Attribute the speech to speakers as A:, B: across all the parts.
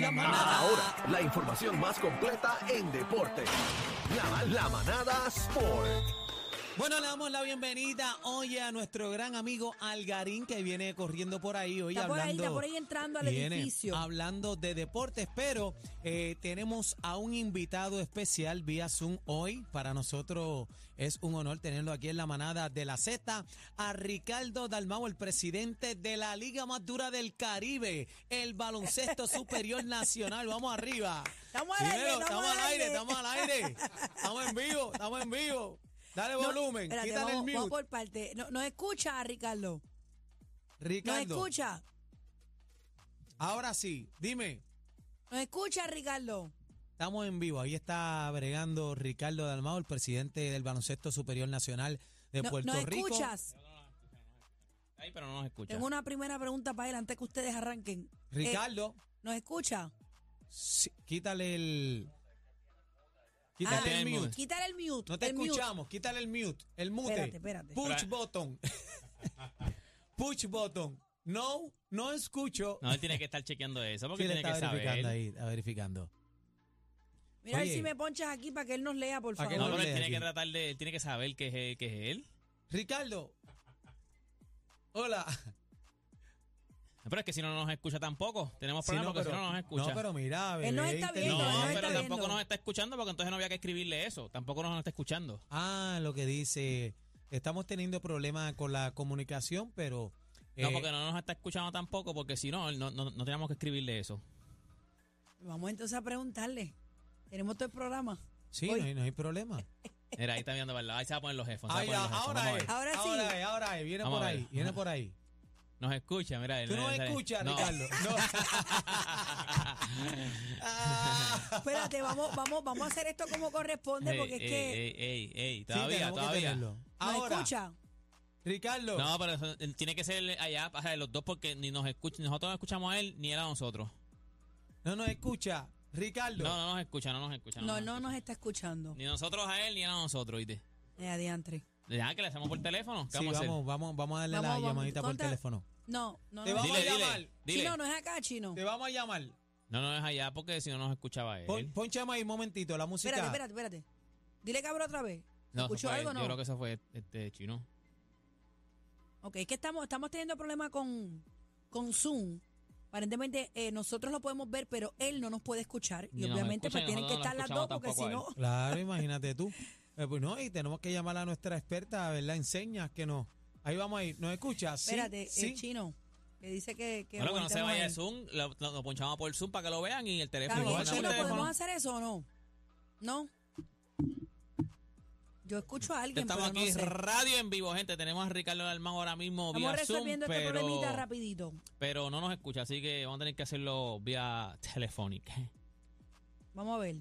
A: La manada. Ahora, la información más completa en deporte. La, la manada Sport.
B: Bueno, le damos la bienvenida hoy a nuestro gran amigo Algarín que viene corriendo por ahí hoy
C: Está por ahí,
B: hablando.
C: está por ahí entrando al
B: viene
C: edificio.
B: Hablando de deportes, pero eh, tenemos a un invitado especial vía Zoom hoy. Para nosotros es un honor tenerlo aquí en la manada de la Z, a Ricardo Dalmau, el presidente de la liga más dura del Caribe, el baloncesto superior nacional. Vamos arriba.
C: Estamos al aire, estamos
B: estamos al
C: al
B: aire,
C: aire.
B: estamos al aire. Estamos en vivo, estamos en vivo. Dale
C: No,
B: volumen,
C: espérate,
B: quítale
C: vamos,
B: el
C: vamos
B: mute.
C: por parte. No- ¿Nos escucha, Ricardo? ¿Nos
B: Ricardo,
C: escucha?
B: ahora sí, dime.
C: ¿Nos escucha, Ricardo?
B: Estamos en vivo. Ahí está bregando Ricardo Dalmao, el presidente del Baloncesto Superior Nacional de
C: No-
B: Puerto
C: ¿Nos
B: Rico.
C: escuchas?
D: Ahí, pero no nos escucha.
C: Tengo una primera pregunta para él antes que ustedes arranquen. Eh,
B: Ricardo,
C: ¿Nos escucha?
B: sí, quítale el.
C: Ah,
B: Quítale el
D: el
B: mute.
D: mute.
C: Quítale el mute.
B: No te
C: el mute.
B: escuchamos. Quítale el mute. El mute.
C: Espérate, espérate.
B: Push button. Push button. No, no escucho.
D: No, él tiene que estar chequeando eso porque
B: Sí,
D: tiene
B: está
D: que
B: verificando
D: saber.
B: ahí, está verificando.
C: Mira a ver si me ponchas aquí para que él nos lea, por favor.
D: No,
B: no
D: pero él tiene que tratar de, él tiene que saber que es, él- que es él.
B: Ricardo. Hola.
D: Pero es que si no nos escucha tampoco. Tenemos
B: Sí,
D: problemas
B: no,
D: porque
B: pero,
D: si no nos escucha.
B: no, pero mira,
C: Él no
B: bebé,
C: está viendo,
D: No,
C: él no
B: inteligente.
C: está
D: pero tampoco
C: viendo.
D: nos está escuchando porque entonces no había que escribirle eso. Tampoco nos está escuchando.
B: Ah, lo que dice. Estamos teniendo problemas con la comunicación, pero.
D: No,
B: eh,
D: porque no nos está escuchando tampoco porque si no, no, no, no teníamos que escribirle eso.
C: Vamos entonces a preguntarle. Tenemos todo el programa.
B: Sí, no hay, no hay problema.
D: Mira, ahí está viendo, ¿verdad? Ahí se va a poner los jefes.
B: Ah, ya, ahora es.
C: Ahora sí.
B: Ahora es, ahora es. Viene
D: Vamos
B: por ahí, viene por ahí.
D: Nos escucha, mira. él-
B: Tú no escuchas,
D: no.
B: Ricardo. No. Ah.
C: Espérate, vamos, vamos, vamos a hacer esto como corresponde
D: Ey,
C: porque es
D: ey,
C: que
D: ey, ey, ey, todavía, todavía.
C: nos
B: Ahora,
C: escucha.
B: Ricardo.
D: No, pero eso, tiene que ser allá, o sea, los dos, porque ni nos escucha, ni nosotros no escuchamos a él, ni él a nosotros.
B: No nos escucha. Ricardo.
D: No, no nos escucha, no nos escucha.
C: No,
D: nos
C: no
D: escucha.
C: nos está escuchando.
D: Ni nosotros a él, ni él a nosotros, ¿viste?
C: Eh, adiantre.
D: Ya que le hacemos por teléfono. ¿Qué
B: Sí,
D: vamos a hacer?
B: vamos, vamos, vamos a darle
C: Vamos,
B: la
C: vamos,
B: llamadita por teléfono.
C: No, no,
B: Te
C: no.
B: vamos
D: Dile,
B: a
D: dile,
B: llamar.
D: dile.
C: Chino, no es acá, chino.
B: Te vamos a llamar.
D: No, no es allá porque si no nos escuchaba él.
B: Pon, ponchame ahí un momentito la música.
C: Espérate, espérate, espérate. Dile que abra otra vez.
D: no, eso
C: ¿Escuchó
D: fue-
C: algo no?
D: Yo creo que eso fue este chino.
C: Ok, es que estamos, estamos teniendo problemas con, con Zoom. Aparentemente eh, nosotros lo podemos ver, pero él no nos puede escuchar. Y
D: Ni nos
C: obviamente pues
D: y
C: tienen que
D: nosotros
C: estar las dos porque si no...
B: Claro, imagínate tú. Eh, pues no, y tenemos que llamar a nuestra experta, ¿verdad? Enseñas que no. Ahí vamos ahí. ¿Nos escuchas? Sí,
C: Espérate,
B: sí.
C: el chino, que dice que... que
D: bueno, que no se vaya
C: él.
D: Zoom, lo, lo- lo ponchamos por Zoom para que lo vean y el teléfono.
C: chino,
D: el.
C: ¿podemos hacer eso o no? ¿No? Yo escucho a alguien,
D: Estamos
C: pero
D: aquí,
C: no sé.
D: radio en vivo, gente. Tenemos a Ricardo Dalmán ahora mismo
C: Estamos
D: vía Zoom,
C: resolviendo este problemita rapidito.
D: pero no nos escucha, así que vamos a tener que hacerlo vía telefónica.
C: Vamos a ver.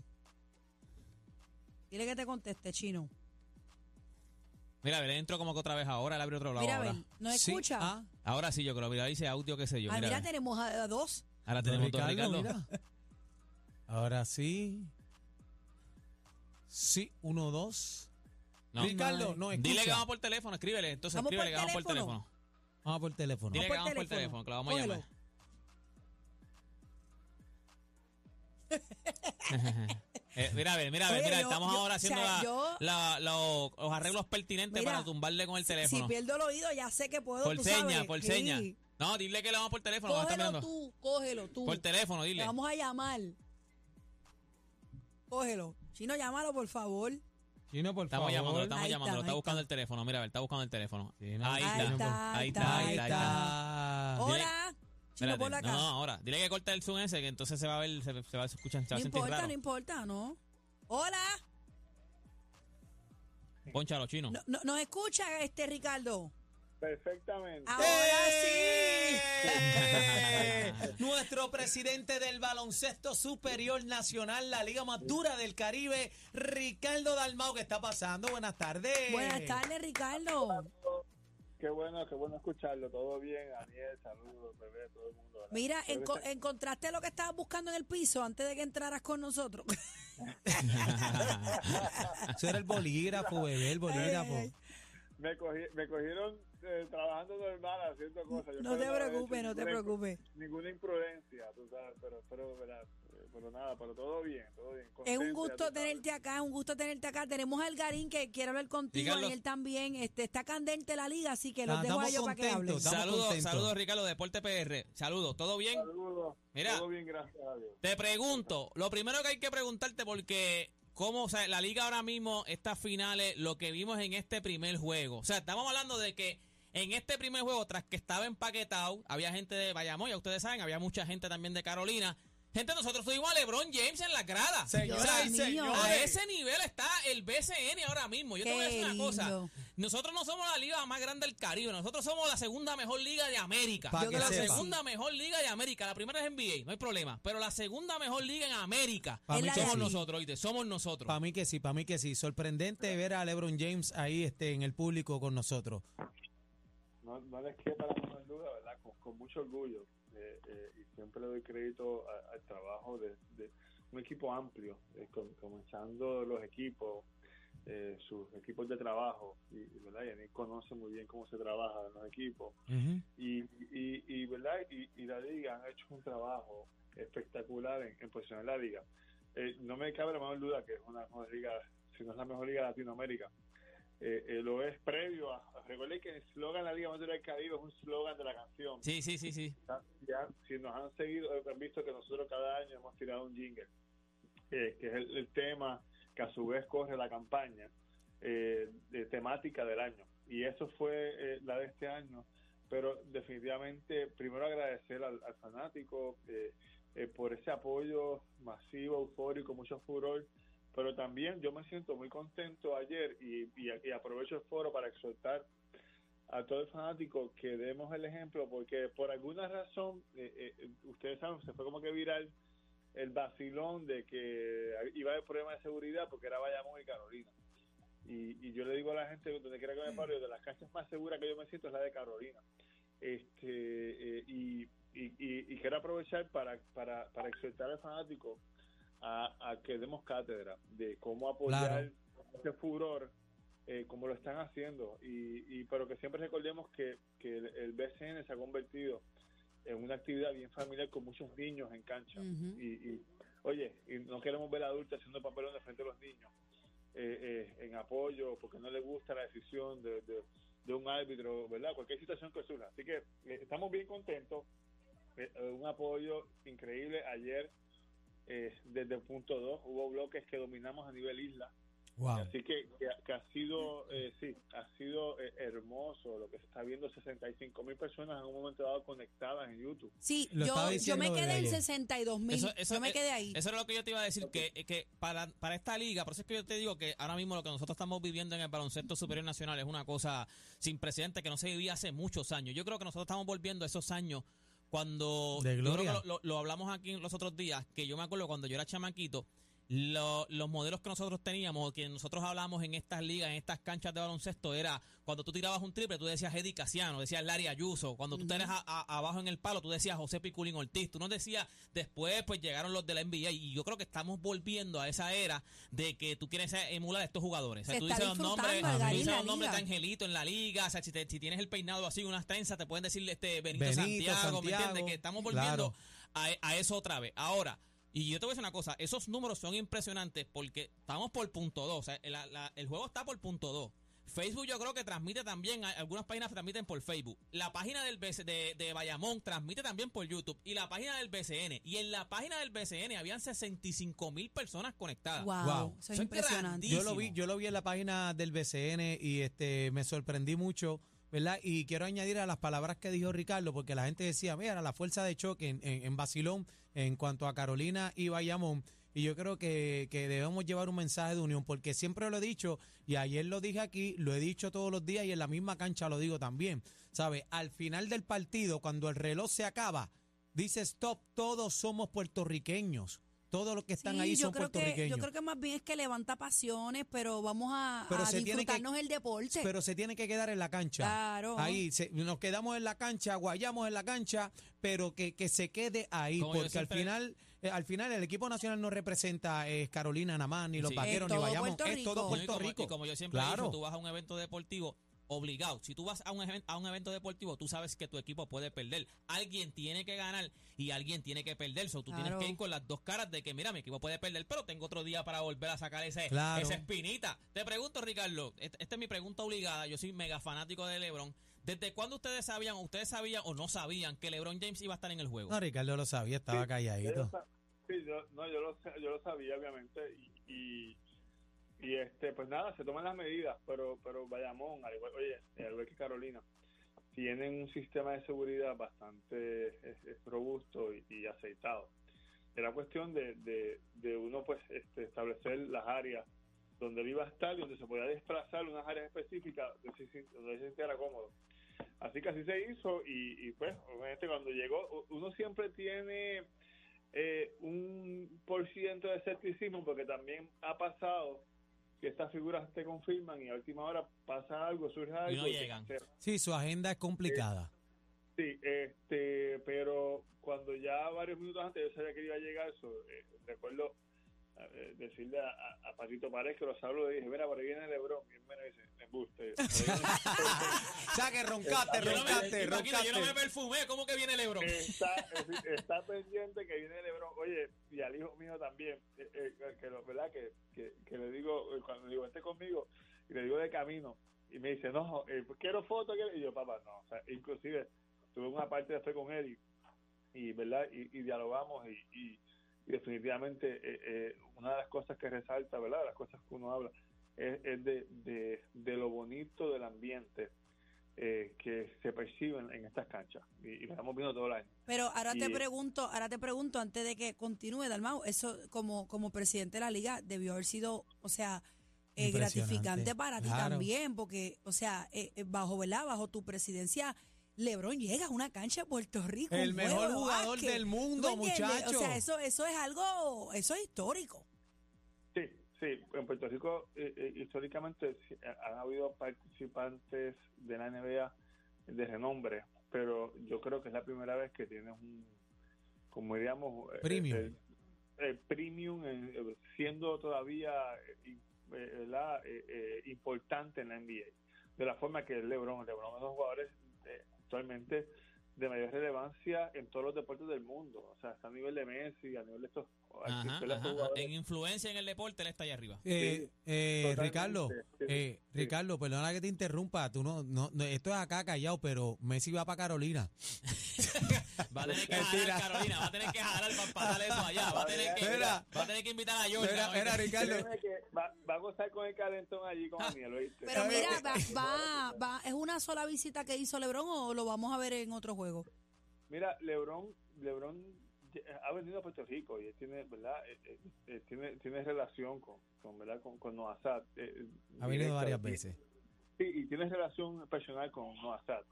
C: Dile que te conteste, chino.
D: Mira, a ver, entro como que otra vez ahora, él abre otro lado
C: Mira, a
D: ahora.
C: ver, ¿nos
B: Sí.
C: escucha?
B: Ah,
D: Ahora sí, yo creo. Mira, dice audio, qué sé yo.
C: Ah,
D: mira,
C: mira,
D: a ver.
C: tenemos a, a dos.
D: ahora
B: don
D: tenemos
B: Ricardo,
D: Ricardo.
B: mira. Ahora sí. Sí, uno, dos.
D: No.
B: Ricardo, no escucha.
D: Dile que vamos por teléfono, escríbele. Entonces
C: ¿Vamos
D: escríbele
C: por
D: que vamos por
C: teléfono?
D: teléfono.
B: Vamos por teléfono.
D: Dile que
C: por
D: vamos por
C: teléfono.
D: teléfono, que lo vamos a llamar. Eh, mira, a ver, mira, a ver, mira,
C: yo-
D: estamos
C: yo-
D: ahora
C: o sea,
D: haciendo la-
C: yo-
D: la- lo- los arreglos pertinentes
C: Mira,
D: para tumbarle con el
C: Si
D: teléfono.
C: pierdo el oído, ya sé que puedo,
D: por
C: tú
D: seña,
C: sabes.
D: por
C: Sí.
D: seña. No, dile que le vamos por teléfono.
C: Cógelo tú, cógelo tú.
D: Por teléfono,
C: Te
D: dile.
C: vamos a llamar. Cógelo. Chino, llámalo, por favor.
B: Chino, por
D: Estamos
B: favor.
D: llamando, estamos
C: Ahí
D: llamando,
C: está,
D: está
C: ahí
D: buscando
C: está.
D: el teléfono. Mira, a ver, está buscando el teléfono.
B: Sí, no,
D: Ahí,
C: Ahí
D: está.
C: está,
D: Ahí
C: ahí
D: está, ahí
B: Ahí
D: está.
B: está.
C: Hola. Chino,
D: Espérate.
C: por la casa.
D: No, ahora. Dile que corte el zoom ese, que entonces se va a ver, se, se va a escuchar, se va
C: no
D: a sentir
C: importa,
D: raro.
C: no importa, ¿no? Hola.
D: Ponchalo, chino.
C: No, no- ¿Nos escucha este Ricardo?
E: Perfectamente.
C: Ahora
B: ¡Eh! Nuestro presidente del baloncesto superior nacional, la liga más dura del Caribe, Ricardo Dalmau. ¿Qué está pasando? Buenas tardes.
C: sí. Buenas tardes, Ricardo.
E: Qué bueno, qué bueno escucharlo. Todo bien, Aniel, saludos, bebé, todo el mundo. ¿verdad?
C: Mira, enco- encontraste lo que estabas buscando en el piso antes de que entraras con nosotros.
B: Eso era el bolígrafo, bebé, el bolígrafo.
C: Ay, ay,
E: me, cogí- me cogieron eh, trabajando normal, haciendo cosas. Yo
C: No te preocupes, no te
E: ninguna-
C: preocupes.
E: Ninguna imprudencia, tú sabes, pero, pero, ¿verdad? Pero nada, pero todo bien, todo bien.
C: Es un gusto
E: sabes.
C: tenerte acá, es un gusto tenerte acá. Tenemos a Algarín que quiere hablar contigo y él también. Este, está candente la liga, así que los
B: Ah,
C: dejo a ellos para que hablen.
D: Saludos, saludos, Ricardo, Deporte PR. Saludos, ¿todo bien?
E: Saludos.
D: Mira.
E: Todo bien, gracias a Dios.
D: Te pregunto, lo primero que hay que preguntarte, porque cómo, o sea, la liga ahora mismo, estas finales, lo que vimos en este primer juego. O sea, estamos hablando de que en este primer juego, tras que estaba empaquetado, había gente de Bayamón, ya ustedes saben, había mucha gente también de Carolina. Gente, nosotros tuvimos a LeBron James en la grada.
B: Señoras
D: O sea,
C: y señores.
D: A ese nivel está el BCN ahora mismo. Yo te voy a decir una cosa.
C: lindo.
D: Nosotros no somos la liga más grande del Caribe. Nosotros somos la segunda mejor liga de América.
B: Pa' que
D: la
B: sepa.
D: segunda mejor liga de América. La primera es NBA, no hay problema. Pero la segunda mejor liga en América.
B: Pa'
C: Es
B: mí
C: la
B: que
C: de
D: Somos nosotros, ¿oíste? Somos nosotros.
B: Para mí que sí, para mí que sí. Sorprendente ver a LeBron James ahí este, en el público con nosotros.
E: No, no les queda la menor duda, ¿verdad? Con, con mucho orgullo. eh, eh, le doy crédito a- al trabajo de, de un equipo amplio, eh, com- comenzando los equipos, eh, sus equipos de trabajo. Y, y, ¿verdad? Yannick conoce muy bien cómo se trabaja en los equipos. y, y, y verdad y, y la liga han hecho un trabajo espectacular en, en posicionar la liga Eh, no me cabe la menor duda que es una mejor liga si no es la mejor liga de Latinoamérica Eh, eh, lo es previo a, a- recuerden que el slogan de la liga más del Caribe es un slogan de la canción.
D: Sí, sí, sí, sí.
E: ya, si nos han seguido han visto que nosotros cada año hemos tirado un jingle eh, que es el, el tema que a su vez corre la campaña eh, de temática del año. Y eso fue la de este año. Pero definitivamente primero agradecer al, al fanático por ese apoyo masivo, eufórico, mucho furor, pero también yo me siento muy contento ayer y, y- y aprovecho el foro para exhortar a todo el fanático que demos el ejemplo, porque por alguna razón, eh, eh, ustedes saben, se fue como que viral el vacilón de que iba a haber problemas de seguridad porque era Bayamón y Carolina. Y, y yo le digo a la gente, donde quiera que me pare, de las canchas más seguras que yo me siento es la de Carolina. Este, eh, y, y, y- y quiero aprovechar para, para, para exhortar al fanático a, a que demos cátedra de cómo apoyar ese furor eh, como lo están haciendo. Y, y pero que siempre recordemos que, que el, el BCN se ha convertido en una actividad bien familiar con muchos niños en cancha. Y, y, oye y no queremos ver adultos haciendo papelones frente a los niños eh, eh, en apoyo porque no les gusta la decisión de, de, de un árbitro verdad cualquier situación que surja. Así que eh, estamos bien contentos. Eh, un apoyo increíble. Ayer eh, desde el punto 2 hubo bloques que dominamos a nivel isla
B: Wow.
E: Así que, que, que ha sido, eh, sí, ha sido eh, hermoso lo que se está viendo, 65 mil personas en un momento dado conectadas en YouTube.
C: Sí,
B: Lo
C: yo, yo me quedé en
B: ayer.
C: 62 mil. Yo me quedé ahí.
D: Eso era lo que yo te iba a decir, que, que para, para esta liga, por eso es que yo te digo que ahora mismo lo que nosotros estamos viviendo en el baloncesto superior nacional es una cosa sin precedentes que no se vivía hace muchos años. Yo creo que nosotros estamos volviendo a esos años cuando...
B: De
D: yo creo
B: gloria.
D: que lo, lo- lo hablamos aquí los otros días, que yo me acuerdo cuando yo era chamaquito, lo- los modelos que nosotros teníamos, que nosotros hablábamos en estas ligas, en estas canchas de baloncesto, era cuando tú tirabas un triple, tú decías Eddie Casiano, decías Larry Ayuso. Cuando tú tenías a- a- abajo en el palo, tú decías José Piculín Ortiz. Tú no decías, después pues llegaron los de la NBA. Y yo creo que estamos volviendo a esa era de que tú quieres emular a estos jugadores. O sea,
C: Se
D: tú dices los nombres, tú dices los nombres de. Angelito en la liga. O sea, si, te- si tienes el peinado así, unas trenzas, te pueden decir este Benito,
B: Benito,
D: Santiago, ¿me
B: Santiago,
D: entiendes? Que estamos volviendo
B: claro.
D: a, a eso otra vez. Ahora, y yo te voy a decir una cosa, esos números son impresionantes porque estamos por punto 2, o sea, la- la- el juego está por punto 2. Facebook yo creo que transmite también, algunas páginas transmiten por Facebook. La página del BC de, de Bayamón transmite también por YouTube. Y la página del BCN. Y en la página del BCN habían 65 mil personas conectadas.
C: Wow,
B: Wow.
C: eso es
D: Eso es
C: impresionante.
B: Yo lo vi, yo lo vi en la página del BCN y este me sorprendí mucho, ¿verdad? Y quiero añadir a las palabras que dijo Ricardo, porque la gente decía, mira, la fuerza de choque en, en, Basilón en cuanto a Carolina y Bayamón. Y yo creo que, que debemos llevar un mensaje de unión, porque siempre lo he dicho, y ayer lo dije aquí, lo he dicho todos los días y en la misma cancha lo digo también. ¿Sabes? Al final del partido, cuando el reloj se acaba, dice stop, todos somos puertorriqueños. Todos los que están
C: Sí,
B: ahí son
C: creo que
B: puertorriqueños.
C: yo creo que más bien es que levanta pasiones, pero vamos a,
B: Pero
C: a
B: se tiene que-
C: disfrutarnos el deporte.
B: pero se tiene que quedar en la cancha.
C: Claro.
B: Ahí se- nos quedamos en la cancha, guayamos en la cancha, pero que, que se quede ahí,
D: Como
B: porque al final, eh, al final el equipo nacional no representa eh, Carolina nada más, ni los
D: Sí.
B: vaqueros,
C: Es
B: ni
C: Puerto
B: es todo
C: Rico.
D: No, y
B: Puerto
D: como-
B: Rico.
D: Y como yo siempre he
B: Claro.
D: dicho, tú vas a un evento deportivo, obligado. Si tú vas a un, even- a un evento deportivo, tú sabes que tu equipo puede perder. Alguien tiene que ganar y alguien tiene que perder. So, tú tienes que ir con las dos caras de que, mira, mi equipo puede perder, pero tengo otro día para volver a sacar ese,
B: Claro.
D: esa espinita. Te pregunto, Ricardo, et- esta es mi pregunta obligada. Yo soy mega fanático de LeBron. ¿Desde cuándo ustedes sabían, o ustedes sabían o no sabían que LeBron James iba a estar en el juego?
B: No, Ricardo lo sabía, estaba
E: Sí,
B: calladito.
E: Yo Sí, yo, no, yo lo, yo lo sabía, obviamente, y, y, y, este, pues nada, se toman las medidas, pero, pero Bayamón, al igual, oye, al igual que Carolina, tienen un sistema de seguridad bastante es- robusto y, y aceitado. Era cuestión de, de, uno, pues, este, establecer las áreas donde él iba a estar y donde se podía desplazar unas áreas específicas donde se, sintiera cómodo. Así que así se hizo y, y pues, obviamente cuando llegó, uno siempre tiene eh, un por ciento de escepticismo porque también ha pasado que estas figuras te confirman y a última hora pasa algo, surge algo.
D: Y no llegan.
B: Sí, su agenda es complicada.
E: Sí, este, pero cuando ya varios minutos antes yo sabía que iba a llegar, so, eh, recuerdo eh, decirle a, a, Patito Párez que lo saludo y dije, mira, por ahí viene Lebron, y él me dice, me embuste.
B: O sea, que roncaste,
D: Yo no me,
B: roncaste,
D: imagina, yo no me
B: roncaste.
D: perfumé, ¿cómo que viene LeBron?
E: está, está pendiente que viene Lebron, oye, y al hijo mío también, eh, eh, que lo, ¿verdad? Que, que, que le digo, eh, cuando le digo, esté conmigo, y le digo de camino, y me dice, no, eh, quiero fotos, quiero-". y yo, papá, no, o sea, inclusive tuve una parte después con él y, y, ¿verdad? Y, y dialogamos y, y, y definitivamente eh, eh, una de las cosas que resalta, ¿verdad? De las cosas que uno habla es, es de, de, de lo bonito del ambiente eh, que se perciben en estas canchas y, y lo estamos viendo todo el año.
C: Pero ahora te
E: Y-
C: pregunto, ahora te pregunto antes de que continúe Dalmau, eso como como presidente de la liga debió haber sido, o sea, eh, gratificante para ti también, porque, o sea, eh, eh, bajo, ¿verdad? Bajo tu presidencia, LeBron llega a una cancha de Puerto Rico.
B: El
C: un
B: mejor
C: de
B: jugador
C: básquet.
B: del mundo,
C: ¿Tú me entiendes?
B: muchacho.
C: O sea, eso, eso es algo, eso es histórico.
E: Sí, sí, en Puerto Rico eh, eh, históricamente han habido participantes de la NBA de renombre, pero yo creo que es la primera vez que tienes un, como diríamos, eh,
B: Premium.
E: el, el premium en- siendo todavía eh, eh. Eh, eh, importante en la NBA, de la forma que LeBron, LeBron es uno de los jugadores actualmente de mayor relevancia en todos los deportes del mundo, o sea, está a nivel de Messi, a nivel de estos,
D: Ajá, ajá. En influencia en el deporte, él está allá arriba.
B: Eh, eh, Ricardo,
E: sí,
B: eh,
E: sí.
B: Ricardo, perdona que te interrumpa, tú no, no, no, esto es acá callado, pero Messi va para Carolina.
D: Va a tener que
B: Mentira.
D: jalar Carolina, va a tener que jalar para pasar eso allá. Va a tener que,
B: Mira.
D: va a tener que invitar a Georgia.
B: Era, era Ricardo.
E: Créeme que va, va a gozar con el calentón allí con Daniel, ¿oíste?
C: Pero mira, va, va, va, ¿es una sola visita que hizo LeBron o lo vamos a ver en otro juego?
E: Mira, LeBron, LeBron ha venido a Puerto Rico y él tiene, ¿verdad? Eh, eh, eh, tiene, tiene relación con, con ¿verdad? Con, con eh,
B: Ha venido varias veces.
E: Sí, y tiene relación personal con Noah Sad.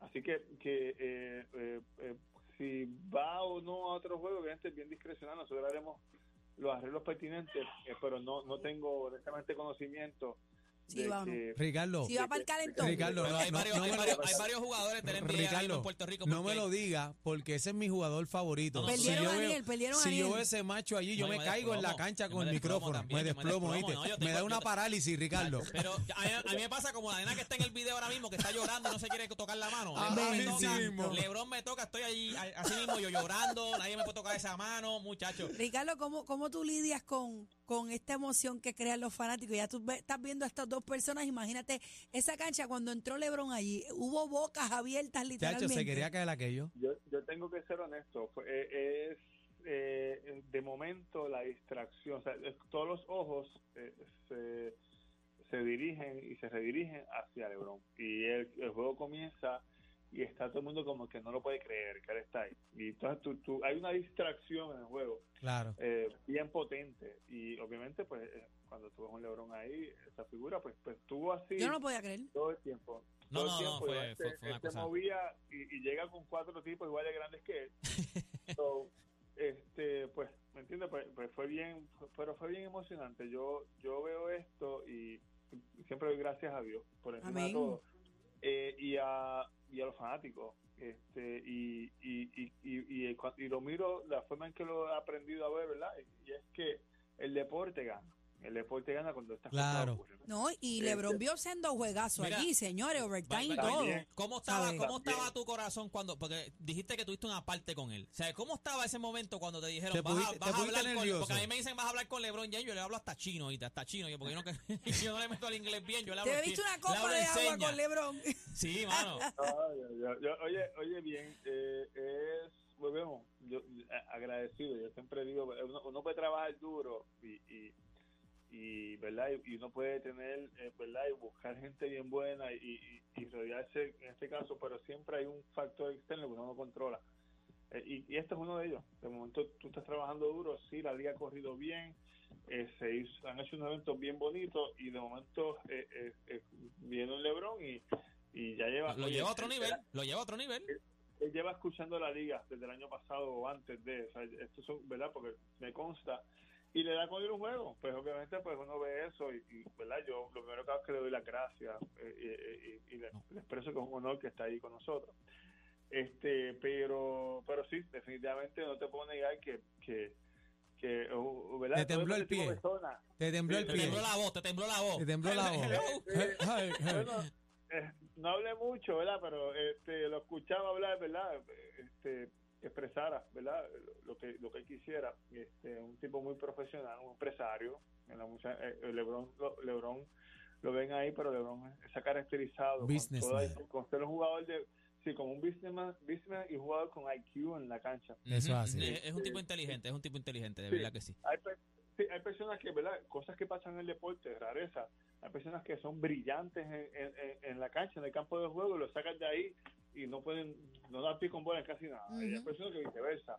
E: Así que, que eh, eh, eh, si va o no a otro juego, obviamente es bien discrecional, nosotros haremos los arreglos pertinentes, eh, pero no, no tengo honestamente conocimiento
C: Sí,
E: de
C: va o no.
E: que
B: Ricardo,
C: Si va para el calentón.
B: Ricardo, no,
D: hay,
B: no,
D: varios,
B: no
D: hay
B: me lo-
D: varios- hay varios jugadores del NBA ahora mismo
B: Ricardo,
D: en Puerto Rico.
B: no me lo diga, porque ese es mi jugador favorito. Si
C: Perdieron
B: yo
C: a
B: veo,
C: Aniel, perdieron a
B: si yo veo ese macho allí, yo
D: No,
B: me
D: me
B: caigo en la cancha con
D: me
B: el micrófono.
D: también,
B: me
D: me
B: desplomo,
D: desplomo.
B: ¿oíste? Me da una parálisis, Ricardo.
D: Pero a mí, a mí me pasa como la nena que está en el video ahora mismo, que está llorando y no se quiere tocar la mano.
B: Ah,
D: Lebron, me
B: así
D: toca,
B: mismo.
D: Lebron me toca, estoy ahí, a- así mismo yo llorando, nadie me puede tocar esa mano, muchacho.
C: Ricardo, ¿cómo, ¿cómo tú lidias con, con esta emoción que crean los fanáticos? Ya tú estás viendo a estas dos personas, imagínate esa cancha cuando entró LeBron allí, hubo bocas abiertas
B: Chacho,
C: literalmente.
B: se quería caer aquello.
E: Yo, yo tengo que ser honesto, eh, es eh, de momento la distracción, o sea, todos los ojos eh, se, se dirigen y se redirigen hacia LeBron y el, el juego comienza y está todo el mundo como que no lo puede creer que él está ahí y entonces tú, tú- hay una distracción en el juego
B: Claro.
E: eh, bien potente y obviamente pues eh, cuando tú ves un LeBron ahí esa figura pues pues estuvo así
C: Yo no lo podía creer.
E: todo el tiempo.
D: No,
E: todo
D: no,
E: el
D: no,
E: tiempo,
D: fue-
E: igual
D: fue- fue una
E: se
D: cosa.
E: movía y, y llega con cuatro tipos igual de grandes que él. So, este, pues, ¿me entiendes? Pues, pues fue bien, pero fue bien emocionante. Yo yo veo esto y siempre doy gracias a Dios por encima
C: Amén.
E: de todo. Eh, y, a, y a los fanáticos. Este, y, y, y, y, y, lo miro la forma en que lo he aprendido a ver, ¿verdad? Y es que el deporte gana. El deporte gana cuando estas
B: Claro.
E: cosas ocurren.
C: No, y
E: Este-
C: LeBron vio siendo juegazo
D: Mira,
C: allí, señores, overtime y todo.
D: ¿Cómo estaba. ¿Cómo estaba tu corazón cuando.? Porque dijiste que tuviste una parte con él. O sea, ¿cómo estaba ese momento cuando te dijeron
B: Te
D: vas, a, vas
B: te
D: a
B: pusiste
D: hablar con
B: nervioso.
D: Porque a mí me dicen vas a hablar con LeBron James, yo le hablo hasta chino ahorita, hasta chino. Yo, porque yo no, yo no le meto al inglés bien, yo le hablo
C: Te visto una copa de
D: en
C: agua con LeBron.
D: Sí, mano.
E: No, yo- yo- yo- oye, oye bien, eh, es, volvemos, yo, a- agradecido, yo siempre digo, uno, uno puede trabajar duro y, y, y, ¿verdad? Y, uno puede tener, eh, ¿verdad? Y buscar gente bien buena y, y, y rodearse, en este caso, pero siempre hay un factor externo que uno no controla. Eh, y, y este es uno de ellos. De momento tú estás trabajando duro, sí, la liga ha corrido bien, eh, se hizo- han hecho unos eventos bien bonitos y de momento eh, eh, viene un Lebron y, y ya lleva...
D: Lo lleva a otro nivel, lo lleva a otro nivel.
E: él lleva escuchando la liga desde el año pasado o antes de, o sea, esto son, ¿verdad? Porque me consta y le da con ir un juego, pues obviamente pues uno ve eso y, y, ¿verdad? Yo lo primero que hago es que le doy las gracias eh, y, y- y le, le expreso que es un honor que está ahí con nosotros. Este, pero, pero sí, definitivamente no te puedo negar que, que, que uh, ¿verdad?
B: Te tembló el pie. Te tembló el
D: Te
B: pie.
D: tembló la voz, te tembló la voz.
B: Te tembló la voz.
E: Eh, bueno, eh, no hablé mucho, ¿verdad? Pero este, lo escuchaba hablar, ¿verdad? Este, expresara, ¿verdad? Lo que lo que él quisiera. Este, un tipo muy profesional, un empresario. En la mucha, eh, Lebron, lo, Lebron lo ven ahí, pero Lebron se ha caracterizado con,
B: Businessman.
E: toda- con ser un jugador de sí, como un businessman, businessman y jugador con IQ en la cancha.
B: Eso así.
D: Es, es un tipo inteligente, es un tipo inteligente, de
E: Sí.
D: verdad que sí.
E: Hay, pe- sí, hay personas que, ¿verdad? Cosas que pasan en el deporte, rareza. Hay personas que son brillantes en, en, en- la cancha, en el campo de juego, y lo sacan de ahí y no pueden, no dan pie con bola en casi nada. Y hay
C: Ujú.
E: personas que viceversa.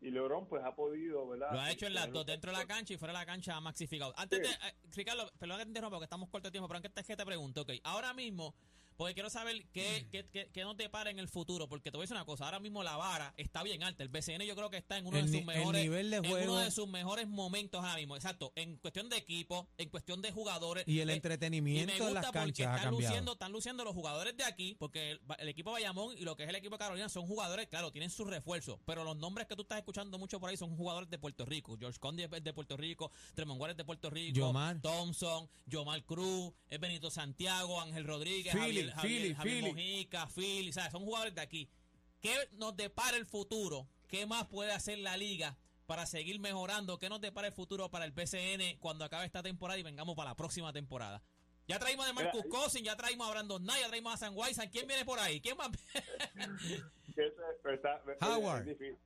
E: Y LeBron, pues, ha podido, ¿verdad?
D: Lo ha hecho en las dos, dentro de la cancha y fuera de la cancha ha maxificado. Antes
E: Sí.
D: de, eh, Ricardo, perdón que te interrumpa porque estamos corto de tiempo, pero antes es que te pregunto, ok, ahora mismo, porque quiero saber qué, qué, qué, qué nos depara en el futuro, porque te voy a decir una cosa, ahora mismo la vara está bien alta, el BCN yo creo que está en uno
B: El
D: de sus mejores
B: nivel de
D: en
B: juego.
D: uno de sus mejores momentos ahora mismo, exacto, en cuestión de equipo, en cuestión de jugadores.
B: Y el
D: eh, y me
B: entretenimiento en
D: gusta
B: las
D: porque
B: canchas ha
D: están luciendo, están luciendo los jugadores de aquí, porque el, el equipo Bayamón y lo que es el equipo de Carolina son jugadores, claro, tienen sus refuerzos, pero los nombres que tú estás escuchando mucho por ahí son jugadores de Puerto Rico. George Condi es de Puerto Rico, Tremont Waters de Puerto Rico,
B: Yomar.
D: Thompson, Yomar Cruz, es Benito Santiago, Ángel Rodríguez,
B: Philly,
D: Javier, Javier,
B: Philly,
D: Javier
B: Philly.
D: Mojica, Philly, ¿sabes? son jugadores de aquí. ¿Qué nos depara el futuro? ¿Qué más puede hacer la liga? Para seguir mejorando, ¿qué nos depara el futuro para el PCN cuando acabe esta temporada y vengamos para la próxima temporada? Ya traímos de Marcus
E: Mira,
D: Cousins, ya traímos a Brandon Knight, ya traímos a San Weisan. ¿Quién viene por ahí? ¿Quién
E: es-
B: Howard.
E: Es difícil,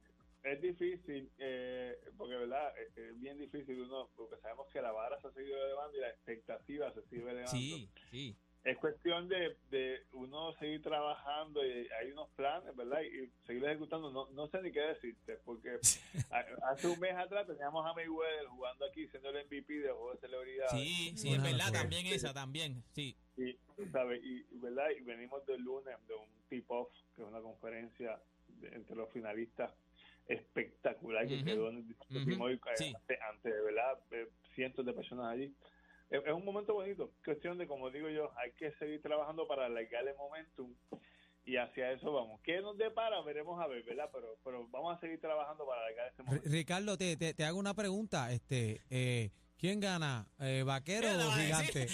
E: es difícil eh, porque, ¿verdad? Es, es bien difícil uno, porque sabemos que la vara se ha seguido elevando y la expectativa se sigue elevando.
D: sí, sí.
E: Es cuestión de, de uno seguir trabajando y hay unos planes, ¿verdad? Y seguir ejecutando. No, no sé ni qué decirte, porque hace un mes atrás teníamos a Mayweather jugando aquí, siendo el MVP de juego de celebridad.
D: Sí, sí, es verdad, también esa, también, sí.
E: Y, ¿sabes? Y, ¿verdad? y venimos del lunes de un tip-off, que es una conferencia de- entre los finalistas espectacular que quedó en el. Pimoy, eh,
D: Sí.
E: ante, ante, ¿verdad? Eh, cientos de personas allí. Es, es un momento bonito, cuestión de, como digo yo, hay que seguir trabajando para alargar el momentum y hacia eso vamos. ¿Qué nos depara? Veremos a ver, ¿verdad? Pero, pero vamos a seguir trabajando para alargar
B: Ri-
E: momento.
B: Ricardo, te, te, te hago una pregunta. Este, eh, ¿Quién gana? Eh, ¿Vaquero
D: ¿Qué le
B: o gigante?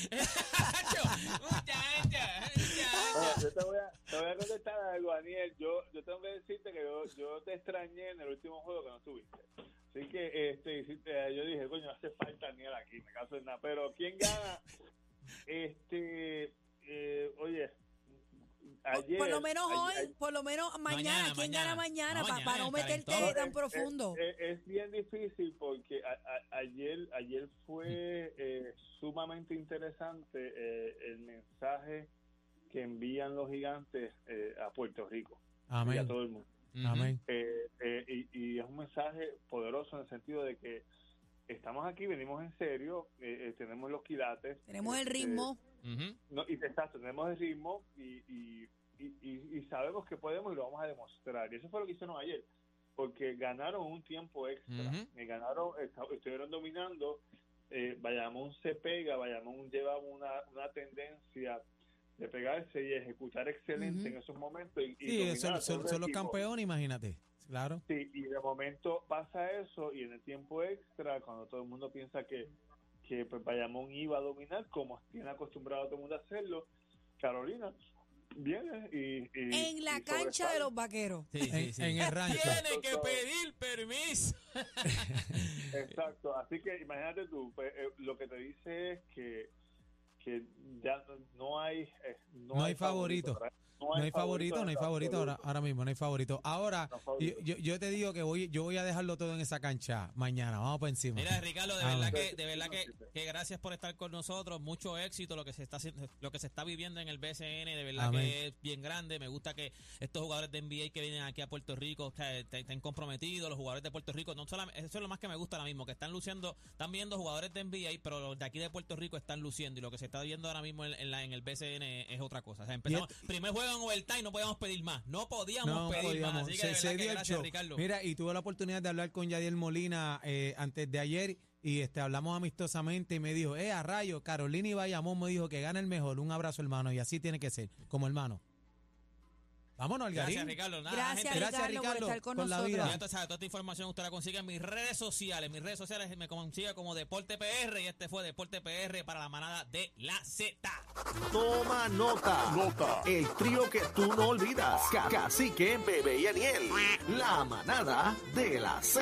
E: Bueno, yo te voy, a, te voy a contestar algo, Daniel. Yo, yo tengo que decirte que yo, yo te extrañé en el último juego que no estuviste. Así que este, hiciste- yo dije, coño, hace falta Daniel aquí, me caso en nada. Pero ¿quién gana? Este, eh, oye, ayer.
C: por lo menos
E: ayer-
C: hoy,
E: ayer-
C: por lo menos mañana.
D: Mañana,
C: ¿Quién
D: mañana.
C: gana mañana?
D: No,
C: Pa-
D: mañana,
C: para no
D: el
C: meterte
D: calentón.
C: tan
E: es-
C: profundo.
E: Es, es bien difícil porque a- a- ayer ayer fue eh, sumamente interesante eh, el mensaje que envían los gigantes eh, a Puerto Rico y a todo el mundo.
B: Amén.
E: Eh, eh, y, y es un mensaje poderoso en el sentido de que estamos aquí, venimos en serio, eh, eh, tenemos los quilates.
C: Tenemos el
E: este,
C: ritmo.
E: No, y exacto, tenemos el ritmo y, y, y, y- y sabemos que podemos y lo vamos a demostrar. Y eso fue lo que hicieron ayer, porque ganaron un tiempo extra. Ganaron, estuvieron dominando. Eh, Bayamón se pega, Bayamón lleva una, una tendencia de pegarse y ejecutar excelente en esos momentos. Y, y
B: Sí,
E: dominar
B: son, los campeones, imagínate. Claro.
E: Sí, y de momento pasa eso y en el tiempo extra, cuando todo el mundo piensa que, que pues, Bayamón iba a dominar, como tiene acostumbrado todo el mundo a hacerlo. Carolina viene y. y-
C: En la
E: y
C: cancha de los vaqueros.
D: Sí, sí,
B: En,
D: sí.
B: en el rancho.
D: Tiene que pedir permiso.
E: Exacto, así que imagínate tú, pues, eh, lo que te dice es que, que ya no, hay eh, no,
B: No hay favorito.
E: ¿verdad?
B: No hay favorito, no hay favorito ahora, ahora mismo, no hay favorito. Ahora,
E: No hay favorito.
B: yo, te digo que voy, yo voy a dejarlo todo en esa cancha mañana. Vamos por encima.
D: Mira, Ricardo, de
B: Ah,
D: verdad que, de verdad que, que gracias por estar con nosotros. Mucho éxito lo que se está haciendo, lo que se está viviendo en el BCN, de verdad
B: Amén.
D: que es bien grande. Me gusta que estos jugadores de NBA que vienen aquí a Puerto Rico o sea, estén comprometidos, los jugadores de Puerto Rico, no solamente, eso es lo más que me gusta ahora mismo, que están luciendo, están viendo jugadores de NBA, pero los de aquí de Puerto Rico están luciendo y lo que se está viendo ahora mismo en, en la- en el BCN es otra cosa. O sea, empezamos, primer juego en overtime, no podíamos pedir más, no podíamos
B: No
D: pedir
B: podíamos.
D: más. Así que
B: Se-
D: de
B: se
D: verdad que gracias. Ricardo.
B: Mira, y tuve la oportunidad de hablar con Yadiel Molina eh, antes de ayer y este hablamos amistosamente y me dijo, eh, a rayo, Carolina y Bayamón me dijo que gana el mejor. Un abrazo, hermano, y así tiene que ser, como hermano. Vámonos, Algarín.
D: Gracias, Ricardo. Nada,
C: Gracias,
D: gente,
B: Gracias,
C: Ricardo, por
B: Ricardo,
C: estar con,
B: con la
C: nosotros.
B: vida.
D: Ya sabes, toda esta información usted la consigue en mis redes sociales. Mis redes sociales me consigue como Deporte PR y este fue Deporte PR para la manada de la Z.
A: Toma nota. Nota. El trío que tú no olvidas. Ca- Cacique, Bebé y Aniel. La manada de la Z.